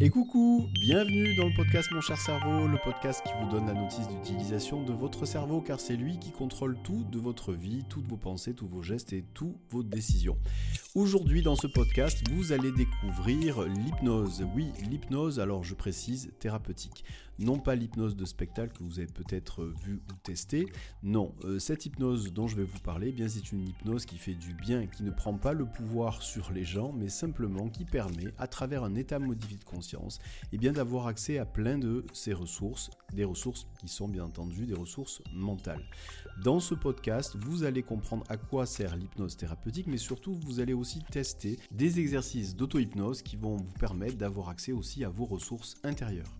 Et coucou, bienvenue dans le podcast Mon cher cerveau, le podcast qui vous donne la notice d'utilisation de votre cerveau car c'est lui qui contrôle tout de votre vie, toutes vos pensées, tous vos gestes et toutes vos décisions. Aujourd'hui dans ce podcast, vous allez découvrir l'hypnose. Oui, l'hypnose, alors je précise, thérapeutique. Non pas l'hypnose de spectacle que vous avez peut-être vu ou testé. Non, euh, cette hypnose dont je vais vous parler, eh bien c'est une hypnose qui fait du bien, qui ne prend pas le pouvoir sur les gens, mais simplement qui permet, à travers un état modifié de conscience, eh bien d'avoir accès à plein de ces ressources, des ressources qui sont bien entendu des ressources mentales. Dans ce podcast, vous allez comprendre à quoi sert l'hypnose thérapeutique, mais surtout vous allez aussi tester des exercices d'auto-hypnose qui vont vous permettre d'avoir accès aussi à vos ressources intérieures.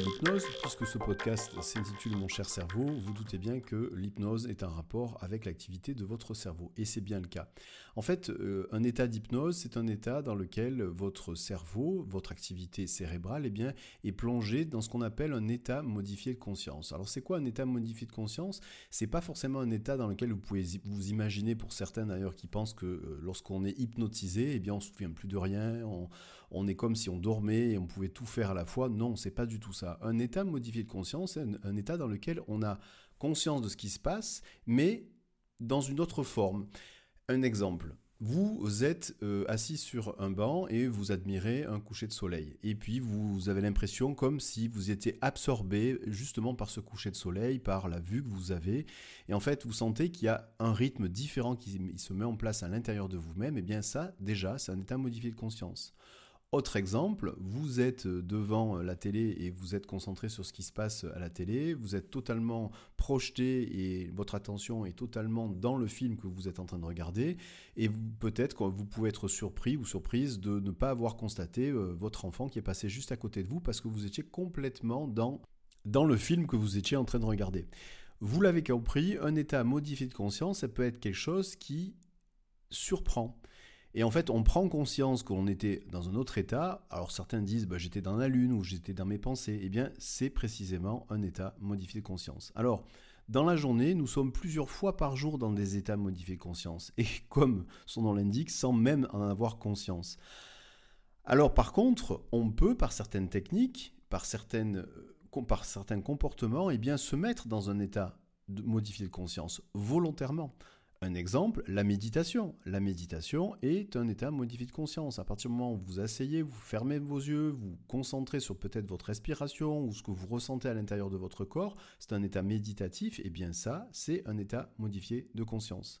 L'hypnose, puisque ce podcast s'intitule Mon cher cerveau. Vous doutez bien que l'hypnose est un rapport avec l'activité de votre cerveau, et c'est bien le cas. En fait, euh, un état d'hypnose, c'est un état dans lequel votre cerveau, votre activité cérébrale, eh bien, est plongé dans ce qu'on appelle un état modifié de conscience. Alors, c'est quoi un état modifié de conscience? C'est pas forcément un état dans lequel vous pouvez vous imaginer, pour certains d'ailleurs, qui pensent que euh, lorsqu'on est hypnotisé, eh bien, on se souvient plus de rien, on, on est comme si on dormait et on pouvait tout faire à la fois. Non, c'est pas du tout ça. Un état modifié de conscience, c'est un, état dans lequel on a conscience de ce qui se passe, mais dans une autre forme. Un exemple. Vous êtes euh, assis sur un banc et vous admirez un coucher de soleil. Et puis vous avez l'impression comme si vous étiez absorbé justement par ce coucher de soleil, par la vue que vous avez. Et en fait, vous sentez qu'il y a un rythme différent qui se met en place à l'intérieur de vous-même. Et bien ça, déjà, c'est un état modifié de conscience. Autre exemple, vous êtes devant la télé et vous êtes concentré sur ce qui se passe à la télé, vous êtes totalement projeté et votre attention est totalement dans le film que vous êtes en train de regarder et peut-être que vous pouvez être surpris ou surprise de ne pas avoir constaté euh, votre enfant qui est passé juste à côté de vous parce que vous étiez complètement dans, dans le film que vous étiez en train de regarder. Vous l'avez compris, un état modifié de conscience, ça peut être quelque chose qui surprend. Et en fait, on prend conscience qu'on était dans un autre état. Alors certains disent bah, j'étais dans la lune ou j'étais dans mes pensées. Eh bien, c'est précisément un état modifié de conscience. Alors, dans la journée, nous sommes plusieurs fois par jour dans des états modifiés de conscience. Et comme son nom l'indique, sans même en avoir conscience. Alors par contre, on peut, par certaines techniques, par, euh, certains comportements, eh se mettre dans un état modifié de conscience volontairement. Un exemple, la méditation. La méditation est un état modifié de conscience. À partir du moment où vous asseyez, vous fermez vos yeux, vous concentrez sur peut-être votre respiration ou ce que vous ressentez à l'intérieur de votre corps, c'est un état méditatif, et bien ça, c'est un état modifié de conscience.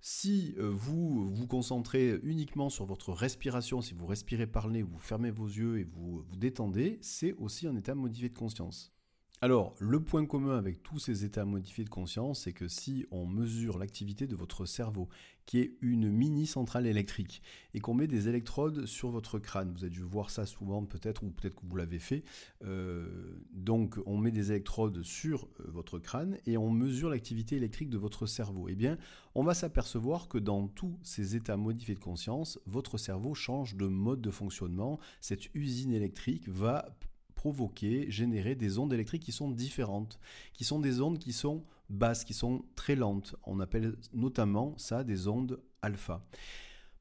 Si euh, vous vous concentrez uniquement sur votre respiration, si vous respirez par le nez, vous fermez vos yeux et vous vous détendez, c'est aussi un état modifié de conscience. Alors, le point commun avec tous ces états modifiés de conscience, c'est que si on mesure l'activité de votre cerveau, qui est une mini centrale électrique, et qu'on met des électrodes sur votre crâne, vous avez dû voir ça souvent peut-être, ou peut-être que vous l'avez fait, euh, donc on met des électrodes sur euh, votre crâne et on mesure l'activité électrique de votre cerveau. Eh bien, on va s'apercevoir que dans tous ces états modifiés de conscience, votre cerveau change de mode de fonctionnement, cette usine électrique va provoquer, générer des ondes électriques qui sont différentes, qui sont des ondes qui sont basses, qui sont très lentes. On appelle notamment ça des ondes alpha.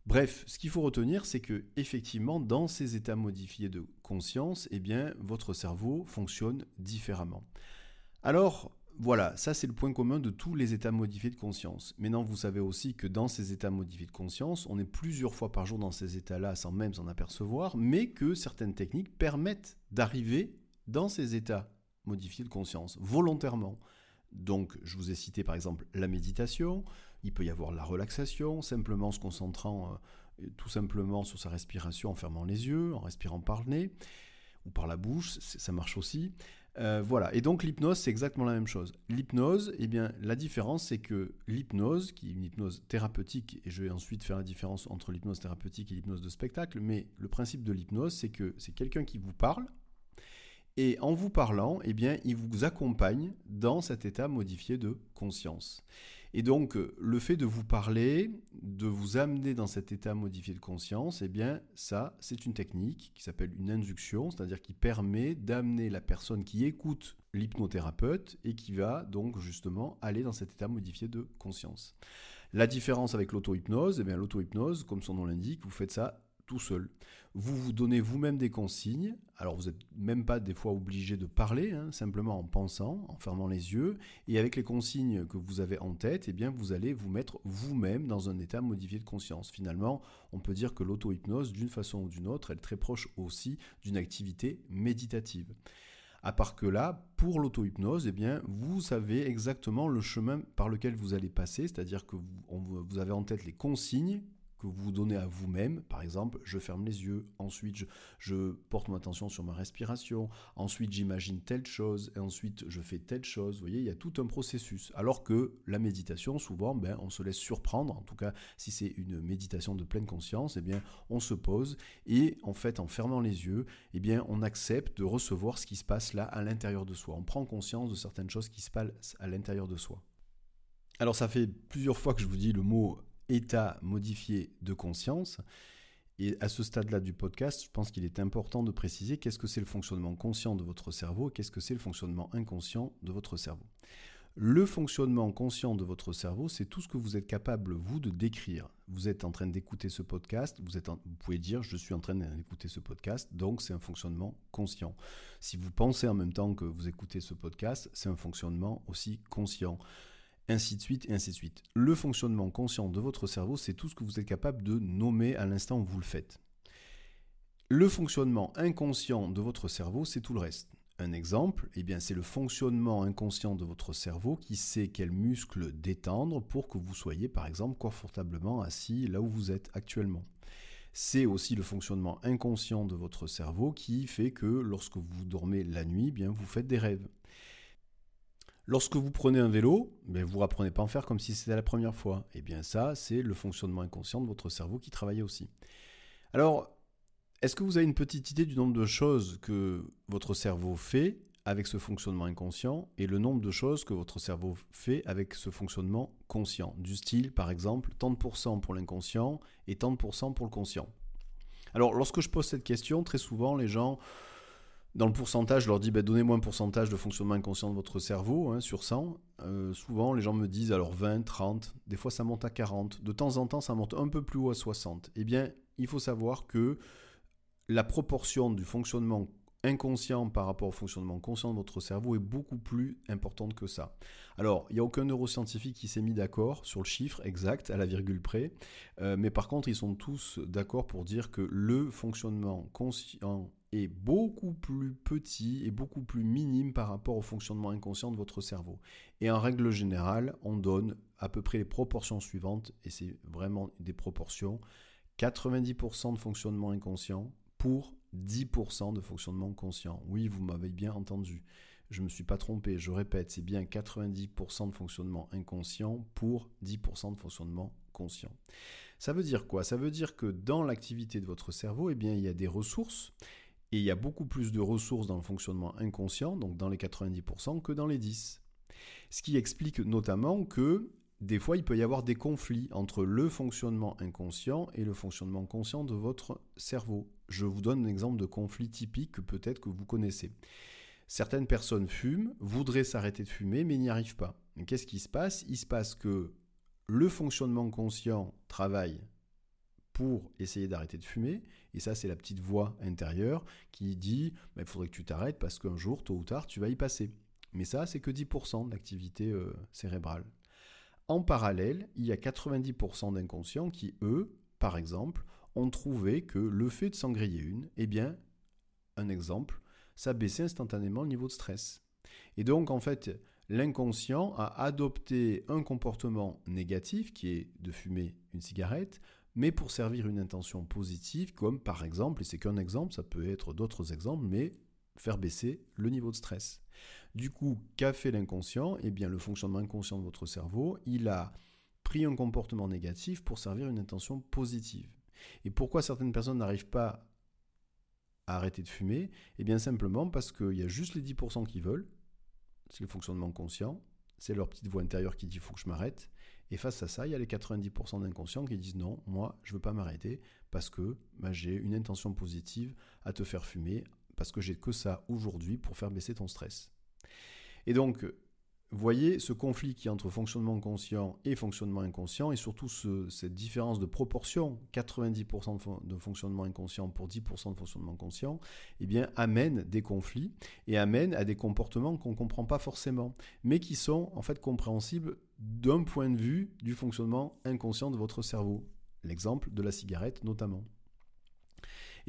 Bref, ce qu'il faut retenir, c'est que effectivement, dans ces états modifiés de conscience, eh bien, votre cerveau fonctionne différemment. Alors, voilà, ça c'est le point commun de tous les états modifiés de conscience. Maintenant, vous savez aussi que dans ces états modifiés de conscience, on est plusieurs fois par jour dans ces états-là sans même s'en apercevoir, mais que certaines techniques permettent d'arriver dans ces états modifiés de conscience volontairement. Donc, je vous ai cité par exemple la méditation, il peut y avoir la relaxation, simplement se concentrant euh, tout simplement sur sa respiration en fermant les yeux, en respirant par le nez ou par la bouche, ça marche aussi. Euh, voilà, et donc l'hypnose, c'est exactement la même chose. L'hypnose, eh bien, la différence, c'est que l'hypnose, qui est une hypnose thérapeutique, et je vais ensuite faire la différence entre l'hypnose thérapeutique et l'hypnose de spectacle, mais le principe de l'hypnose, c'est que c'est quelqu'un qui vous parle, et en vous parlant, eh bien, il vous accompagne dans cet état modifié de conscience. Et donc, le fait de vous parler, de vous amener dans cet état modifié de conscience, eh bien, ça, c'est une technique qui s'appelle une induction, c'est-à-dire qui permet d'amener la personne qui écoute l'hypnothérapeute et qui va donc justement aller dans cet état modifié de conscience. La différence avec l'auto-hypnose, eh bien, l'auto-hypnose, comme son nom l'indique, vous faites ça tout seul. Vous vous donnez vous-même des consignes. Alors vous n'êtes même pas des fois obligé de parler, hein, simplement en pensant, en fermant les yeux. Et avec les consignes que vous avez en tête, eh bien vous allez vous mettre vous-même dans un état modifié de conscience. Finalement, on peut dire que l'auto-hypnose, d'une façon ou d'une autre, elle est très proche aussi d'une activité méditative. À part que là, pour l'auto-hypnose, eh bien, vous savez exactement le chemin par lequel vous allez passer, c'est-à-dire que vous avez en tête les consignes que vous donnez à vous-même. Par exemple, je ferme les yeux, ensuite je, porte mon attention sur ma respiration, ensuite j'imagine telle chose, ensuite je fais telle chose. Vous voyez, il y a tout un processus. Alors que la méditation, souvent, ben, on se laisse surprendre. En tout cas, si c'est une méditation de pleine conscience, eh bien, on se pose et en fait, en fermant les yeux, eh bien, on accepte de recevoir ce qui se passe là à l'intérieur de soi. On prend conscience de certaines choses qui se passent à l'intérieur de soi. Alors ça fait plusieurs fois que je vous dis le mot état modifié de conscience. Et à ce stade-là du podcast, je pense qu'il est important de préciser qu'est-ce que c'est le fonctionnement conscient de votre cerveau et qu'est-ce que c'est le fonctionnement inconscient de votre cerveau. Le fonctionnement conscient de votre cerveau, c'est tout ce que vous êtes capable, vous, de décrire. Vous êtes en train d'écouter ce podcast, vous, vous pouvez dire je suis en train d'écouter ce podcast, donc c'est un fonctionnement conscient. Si vous pensez en même temps que vous écoutez ce podcast, c'est un fonctionnement aussi conscient ainsi de suite, et ainsi de suite. Le fonctionnement conscient de votre cerveau, c'est tout ce que vous êtes capable de nommer à l'instant où vous le faites. Le fonctionnement inconscient de votre cerveau, c'est tout le reste. Un exemple, eh bien, c'est le fonctionnement inconscient de votre cerveau qui sait quels muscles détendre pour que vous soyez, par exemple, confortablement assis là où vous êtes actuellement. C'est aussi le fonctionnement inconscient de votre cerveau qui fait que lorsque vous dormez la nuit, eh bien, vous faites des rêves. Lorsque vous prenez un vélo, mais vous apprenez pas à en faire comme si c'était la première fois. Et eh bien ça, c'est le fonctionnement inconscient de votre cerveau qui travaille aussi. Alors, est-ce que vous avez une petite idée du nombre de choses que votre cerveau fait avec ce fonctionnement inconscient et le nombre de choses que votre cerveau fait avec ce fonctionnement conscient? Du style, par exemple, tant de pourcents pour l'inconscient et tant de pourcents pour le conscient. Alors, lorsque je pose cette question, très souvent, les gens dans le pourcentage, je leur dis, bah, donnez-moi un pourcentage de fonctionnement inconscient de votre cerveau hein, sur 100. Euh, souvent, les gens me disent, alors 20, 30, des fois ça monte à 40, de temps en temps ça monte un peu plus haut à 60. Eh bien, il faut savoir que la proportion du fonctionnement inconscient par rapport au fonctionnement conscient de votre cerveau est beaucoup plus importante que ça. Alors, il n'y a aucun neuroscientifique qui s'est mis d'accord sur le chiffre exact, à la virgule près, euh, mais par contre, ils sont tous d'accord pour dire que le fonctionnement conscient est beaucoup plus petit et beaucoup plus minime par rapport au fonctionnement inconscient de votre cerveau. Et en règle générale, on donne à peu près les proportions suivantes, et c'est vraiment des proportions, 90% de fonctionnement inconscient pour 10% de fonctionnement conscient. Oui, vous m'avez bien entendu. Je ne me suis pas trompé, je répète, c'est bien 90% de fonctionnement inconscient pour 10% de fonctionnement conscient. Ça veut dire quoi? Ça veut dire que dans l'activité de votre cerveau, eh bien, il y a des ressources et il y a beaucoup plus de ressources dans le fonctionnement inconscient, donc dans les 90%, que dans les 10%. Ce qui explique notamment que des fois, il peut y avoir des conflits entre le fonctionnement inconscient et le fonctionnement conscient de votre cerveau. Je vous donne un exemple de conflit typique que peut-être que vous connaissez. Certaines personnes fument, voudraient s'arrêter de fumer, mais n'y arrivent pas. Qu'est-ce qui se passe? Il se passe que le fonctionnement conscient travaille pour essayer d'arrêter de fumer. Et ça, c'est la petite voix intérieure qui dit bah, il faudrait que tu t'arrêtes parce qu'un jour, tôt ou tard, tu vas y passer. Mais ça, c'est que 10% d'activité euh, cérébrale. En parallèle, il y a 90% d'inconscients qui, eux, par exemple, ont trouvé que le fait de s'en griller une, eh bien, un exemple, ça baissait instantanément le niveau de stress. Et donc, en fait, l'inconscient a adopté un comportement négatif qui est de fumer une cigarette mais pour servir une intention positive, comme par exemple, et c'est qu'un exemple, ça peut être d'autres exemples, mais faire baisser le niveau de stress. Du coup, qu'a fait l'inconscient? Eh bien, le fonctionnement inconscient de votre cerveau, il a pris un comportement négatif pour servir une intention positive. Et pourquoi certaines personnes n'arrivent pas à arrêter de fumer? Eh bien, simplement parce qu'il y a juste les 10% qui veulent, c'est le fonctionnement conscient, c'est leur petite voix intérieure qui dit faut que je m'arrête. Et face à ça, il y a les 90% d'inconscients qui disent non, moi, je veux pas m'arrêter parce que bah, j'ai une intention positive à te faire fumer, parce que j'ai que ça aujourd'hui pour faire baisser ton stress. Et donc, voyez ce conflit qui entre fonctionnement conscient et fonctionnement inconscient, et surtout cette différence de proportion, 90% de, fonctionnement inconscient pour 10% de fonctionnement conscient, eh amène des conflits et amène à des comportements qu'on ne comprend pas forcément, mais qui sont en fait compréhensibles d'un point de vue du fonctionnement inconscient de votre cerveau. L'exemple de la cigarette notamment.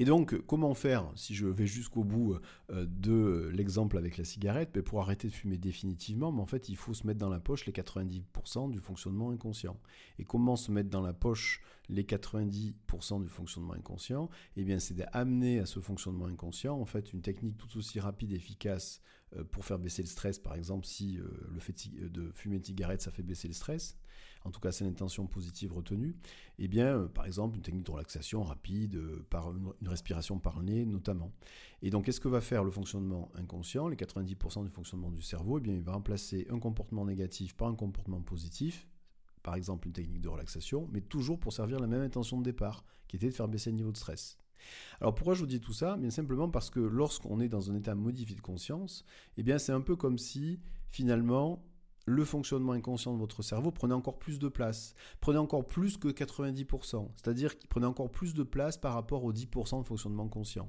Et donc, comment faire, si je vais jusqu'au bout euh, de l'exemple avec la cigarette, ben, pour arrêter de fumer définitivement, mais en il faut se mettre dans la poche les 90% du fonctionnement inconscient. Et comment se mettre dans la poche les 90% du fonctionnement inconscient? Eh bien, c'est d'amener à ce fonctionnement inconscient, en fait, une technique tout aussi rapide et efficace euh, pour faire baisser le stress, par exemple, si euh, le fait de fumer une cigarette, ça fait baisser le stress en tout cas c'est l'intention positive retenue, eh bien, euh, par exemple, une technique de relaxation rapide, euh, par une, respiration par le nez notamment. Et donc, qu'est-ce que va faire le fonctionnement inconscient? Les 90% du fonctionnement du cerveau, eh bien, il va remplacer un comportement négatif par un comportement positif, par exemple une technique de relaxation, mais toujours pour servir la même intention de départ, qui était de faire baisser le niveau de stress. Alors pourquoi je vous dis tout ça? Bien simplement parce que lorsqu'on est dans un état modifié de conscience, eh bien c'est un peu comme si finalement le fonctionnement inconscient de votre cerveau prenait encore plus de place, prenait encore plus que 90%, c'est-à-dire qu'il prenait encore plus de place par rapport aux 10% de fonctionnement conscient.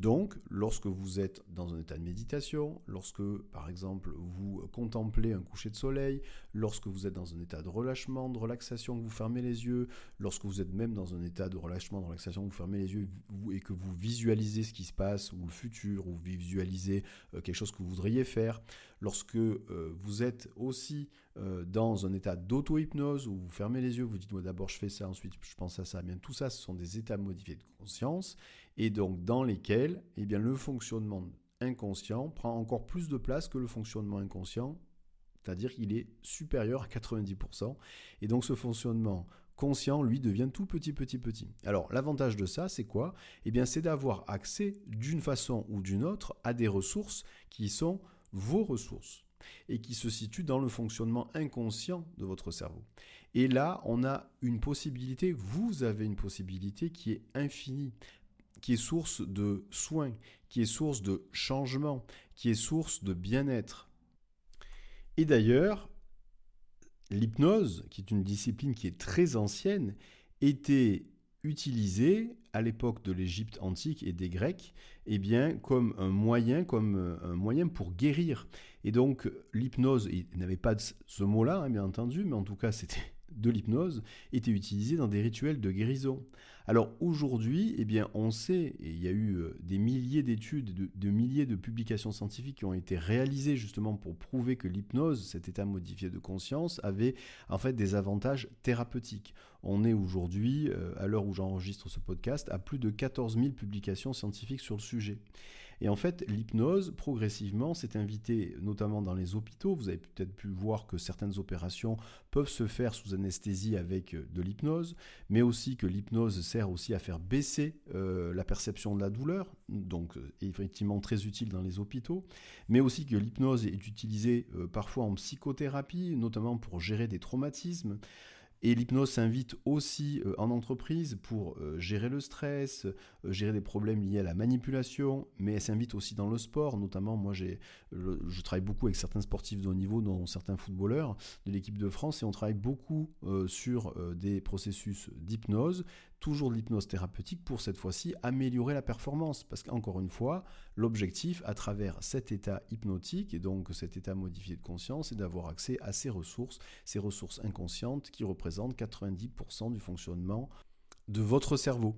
Donc, lorsque vous êtes dans un état de méditation, lorsque, par exemple, vous contemplez un coucher de soleil, lorsque vous êtes dans un état de relâchement, de relaxation, que vous fermez les yeux, lorsque vous êtes même dans un état de relâchement, de relaxation, vous fermez les yeux et que vous visualisez ce qui se passe, ou le futur, ou visualisez euh, quelque chose que vous voudriez faire, lorsque euh, vous êtes aussi euh, dans un état d'auto-hypnose où vous fermez les yeux, vous dites moi d'abord je fais ça, ensuite je pense à ça, eh bien tout ça ce sont des états modifiés de conscience et donc dans lesquels eh bien, le fonctionnement inconscient prend encore plus de place que le fonctionnement inconscient, c'est-à-dire qu'il est supérieur à 90%. Et donc ce fonctionnement conscient, lui, devient tout petit, petit, petit. Alors l'avantage de ça, c'est quoi? Eh bien c'est d'avoir accès d'une façon ou d'une autre à des ressources qui sont vos ressources et qui se situent dans le fonctionnement inconscient de votre cerveau. Et là, on a une possibilité, vous avez une possibilité qui est infinie qui est source de soins, qui est source de changement, qui est source de bien-être. Et d'ailleurs, l'hypnose, qui est une discipline qui est très ancienne, était utilisée à l'époque de l'Égypte antique et des Grecs, eh bien, comme un moyen, comme un moyen pour guérir. Et donc, l'hypnose, il n'avait pas ce mot-là, hein, bien entendu, mais en tout cas, c'était de l'hypnose était utilisé dans des rituels de guérison. Alors aujourd'hui, eh bien, on sait, et il y a eu euh, des milliers d'études, de, milliers de publications scientifiques qui ont été réalisées justement pour prouver que l'hypnose, cet état modifié de conscience, avait en fait des avantages thérapeutiques. On est aujourd'hui, euh, à l'heure où j'enregistre ce podcast, à plus de 14 000 publications scientifiques sur le sujet. Et en fait, l'hypnose, progressivement, s'est invitée notamment dans les hôpitaux. Vous avez peut-être pu voir que certaines opérations peuvent se faire sous anesthésie avec euh, de l'hypnose, mais aussi que l'hypnose sert aussi à faire baisser euh, la perception de la douleur, donc euh, effectivement très utile dans les hôpitaux, mais aussi que l'hypnose est utilisée parfois en psychothérapie, notamment pour gérer des traumatismes. Et l'hypnose s'invite aussi euh, en entreprise pour euh, gérer le stress, euh, gérer des problèmes liés à la manipulation, mais elle s'invite aussi dans le sport. Notamment, moi, je travaille beaucoup avec certains sportifs de haut niveau, dont certains footballeurs de l'équipe de France, et on travaille beaucoup sur des processus d'hypnose toujours de l'hypnose thérapeutique pour cette fois-ci améliorer la performance. Parce qu'encore une fois, l'objectif à travers cet état hypnotique et donc cet état modifié de conscience est d'avoir accès à ces ressources, ces ressources inconscientes qui représentent 90% du fonctionnement de votre cerveau.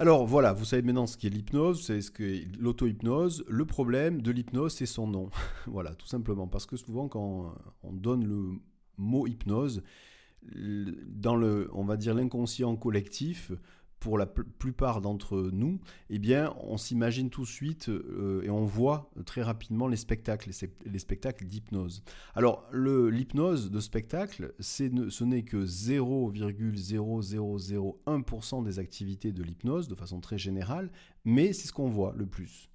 Alors voilà, vous savez maintenant ce qu'est l'hypnose, vous savez ce qu'est l'auto-hypnose. Le problème de l'hypnose, c'est son nom. voilà, tout simplement. Parce que souvent, quand on donne le mot hypnose, dans le, on va dire l'inconscient collectif, pour la plupart d'entre nous, eh bien, on s'imagine tout de suite euh, et on voit très rapidement les spectacles, les, spectacles d'hypnose. Alors, l'hypnose de spectacle, ce n'est que 0,0001% des activités de l'hypnose de façon très générale, mais c'est ce qu'on voit le plus.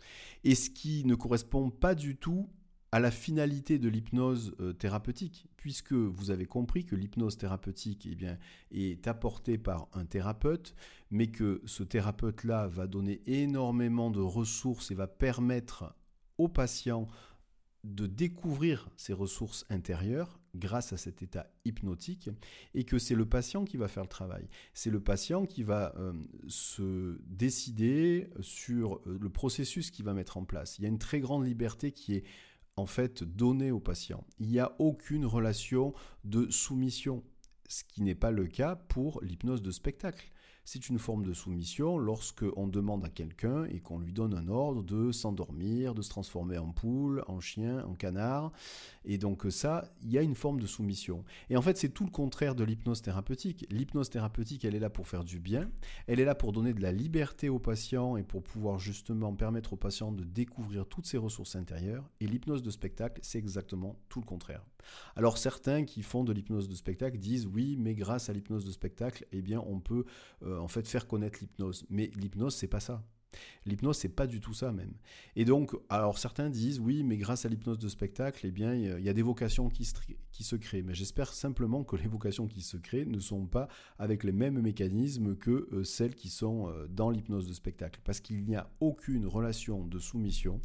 Et ce qui ne correspond pas du tout à la finalité de l'hypnose euh, thérapeutique, puisque vous avez compris que l'hypnose thérapeutique eh bien, est apportée par un thérapeute, mais que ce thérapeute-là va donner énormément de ressources et va permettre au patient de découvrir ses ressources intérieures grâce à cet état hypnotique et que c'est le patient qui va faire le travail. C'est le patient qui va euh, se décider sur euh, le processus qu'il va mettre en place. Il y a une très grande liberté qui est en fait donné au patient. Il n'y a aucune relation de soumission, ce qui n'est pas le cas pour l'hypnose de spectacle. C'est une forme de soumission lorsque on demande à quelqu'un et qu'on lui donne un ordre de s'endormir, de se transformer en poule, en chien, en canard. Et donc ça, il y a une forme de soumission. Et en fait, c'est tout le contraire de l'hypnose thérapeutique. L'hypnose thérapeutique, elle est là pour faire du bien, elle est là pour donner de la liberté au patient et pour pouvoir justement permettre au patient de découvrir toutes ses ressources intérieures. Et l'hypnose de spectacle, c'est exactement tout le contraire. Alors certains qui font de l'hypnose de spectacle disent oui, mais grâce à l'hypnose de spectacle, eh bien on peut euh, en fait faire connaître l'hypnose. Mais l'hypnose, c'est pas ça. L'hypnose, c'est pas du tout ça même. Et donc, alors certains disent oui, mais grâce à l'hypnose de spectacle, eh bien, il y a des vocations qui se, qui se créent. Mais j'espère simplement que les vocations qui se créent ne sont pas avec les mêmes mécanismes que euh, celles qui sont euh, dans l'hypnose de spectacle, parce qu'il n'y a aucune relation de soumission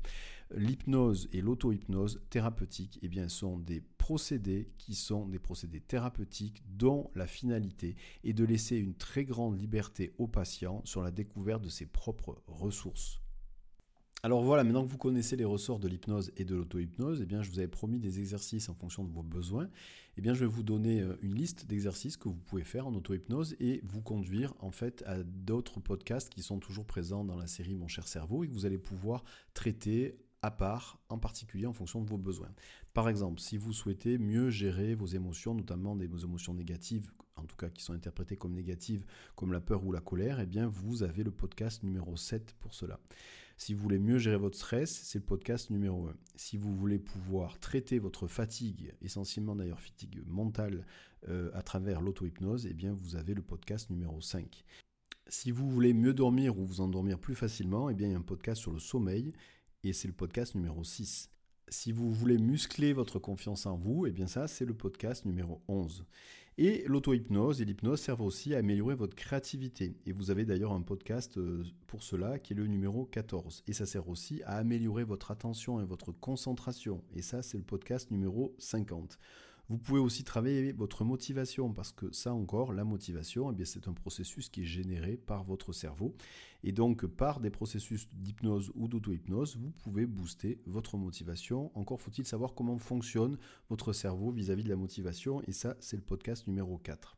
l'hypnose et l'auto-hypnose thérapeutique eh bien, sont des procédés qui sont des procédés thérapeutiques dont la finalité est de laisser une très grande liberté au patient sur la découverte de ses propres ressources. Alors voilà, maintenant que vous connaissez les ressorts de l'hypnose et de l'auto-hypnose, eh bien, je vous avais promis des exercices en fonction de vos besoins. Eh bien, je vais vous donner euh, une liste d'exercices que vous pouvez faire en auto-hypnose et vous conduire en fait à d'autres podcasts qui sont toujours présents dans la série Mon cher cerveau et que vous allez pouvoir traiter à part, en particulier en fonction de vos besoins. Par exemple, si vous souhaitez mieux gérer vos émotions, notamment des émotions négatives, en tout cas qui sont interprétées comme négatives, comme la peur ou la colère, eh bien vous avez le podcast numéro 7 pour cela. Si vous voulez mieux gérer votre stress, c'est le podcast numéro 1. Si vous voulez pouvoir traiter votre fatigue, essentiellement d'ailleurs fatigue mentale, euh, à travers l'auto-hypnose, eh bien vous avez le podcast numéro 5. Si vous voulez mieux dormir ou vous endormir plus facilement, eh bien il y a un podcast sur le sommeil et c'est le podcast numéro 6. Si vous voulez muscler votre confiance en vous, et eh bien ça, c'est le podcast numéro 11. Et l'auto-hypnose et l'hypnose servent aussi à améliorer votre créativité. Et vous avez d'ailleurs un podcast euh, pour cela qui est le numéro 14. Et ça sert aussi à améliorer votre attention et votre concentration. Et ça, c'est le podcast numéro 50. Vous pouvez aussi travailler votre motivation parce que ça encore, la motivation, eh c'est un processus qui est généré par votre cerveau. Et donc, par des processus d'hypnose ou d'auto-hypnose, vous pouvez booster votre motivation. Encore faut-il savoir comment fonctionne votre cerveau vis-à-vis -vis de la motivation. Et ça, c'est le podcast numéro 4.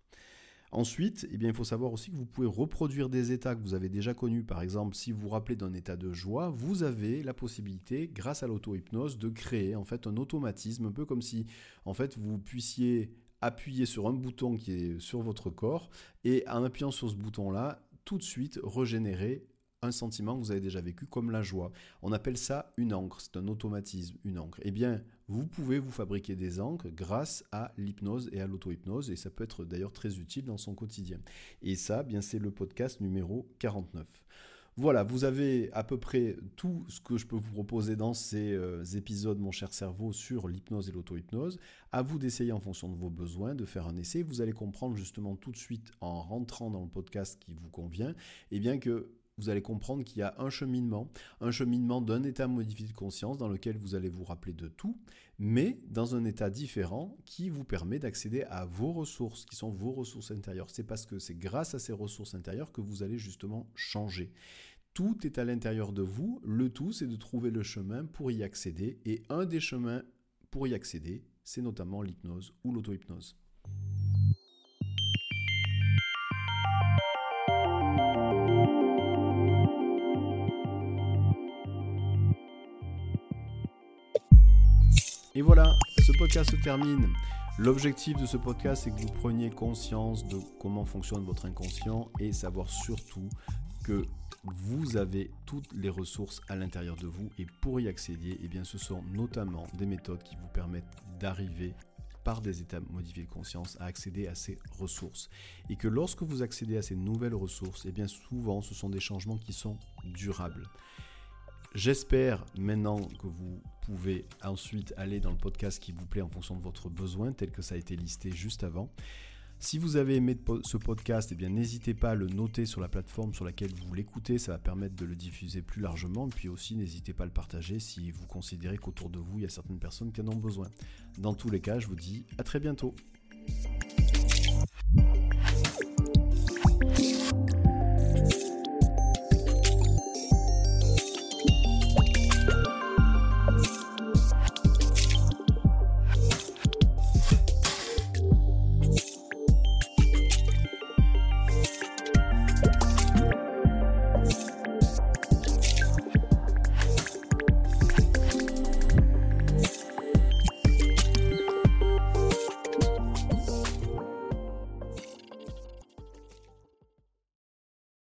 Ensuite, eh bien, il faut savoir aussi que vous pouvez reproduire des états que vous avez déjà connus. Par exemple, si vous vous rappelez d'un état de joie, vous avez la possibilité, grâce à l'auto-hypnose, de créer en fait un automatisme, un peu comme si en fait vous puissiez appuyer sur un bouton qui est sur votre corps et en appuyant sur ce bouton-là, tout de suite régénérer un sentiment que vous avez déjà vécu comme la joie. On appelle ça une encre, c'est un automatisme, une encre. Eh bien, vous pouvez vous fabriquer des encres grâce à l'hypnose et à l'auto-hypnose, et ça peut être d'ailleurs très utile dans son quotidien. Et ça, bien, c'est le podcast numéro 49. Voilà, vous avez à peu près tout ce que je peux vous proposer dans ces euh, épisodes, mon cher cerveau, sur l'hypnose et l'auto-hypnose. À vous d'essayer en fonction de vos besoins, de faire un essai. Vous allez comprendre justement tout de suite en rentrant dans le podcast qui vous convient, et eh bien que vous allez comprendre qu'il y a un cheminement, un cheminement d'un état modifié de conscience dans lequel vous allez vous rappeler de tout, mais dans un état différent qui vous permet d'accéder à vos ressources, qui sont vos ressources intérieures. C'est parce que c'est grâce à ces ressources intérieures que vous allez justement changer. Tout est à l'intérieur de vous, le tout c'est de trouver le chemin pour y accéder, et un des chemins pour y accéder, c'est notamment l'hypnose ou l'auto-hypnose. Et voilà, ce podcast se termine. L'objectif de ce podcast, c'est que vous preniez conscience de comment fonctionne votre inconscient et savoir surtout que vous avez toutes les ressources à l'intérieur de vous et pour y accéder, eh ce sont notamment des méthodes qui vous permettent d'arriver par des états modifiés de conscience à accéder à ces ressources. Et que lorsque vous accédez à ces nouvelles ressources, eh bien souvent ce sont des changements qui sont durables. J'espère maintenant que vous pouvez ensuite aller dans le podcast qui vous plaît en fonction de votre besoin, tel que ça a été listé juste avant. Si vous avez aimé ce podcast, eh n'hésitez pas à le noter sur la plateforme sur laquelle vous l'écoutez, ça va permettre de le diffuser plus largement. Puis aussi, n'hésitez pas à le partager si vous considérez qu'autour de vous, il y a certaines personnes qui en ont besoin. Dans tous les cas, je vous dis à très bientôt.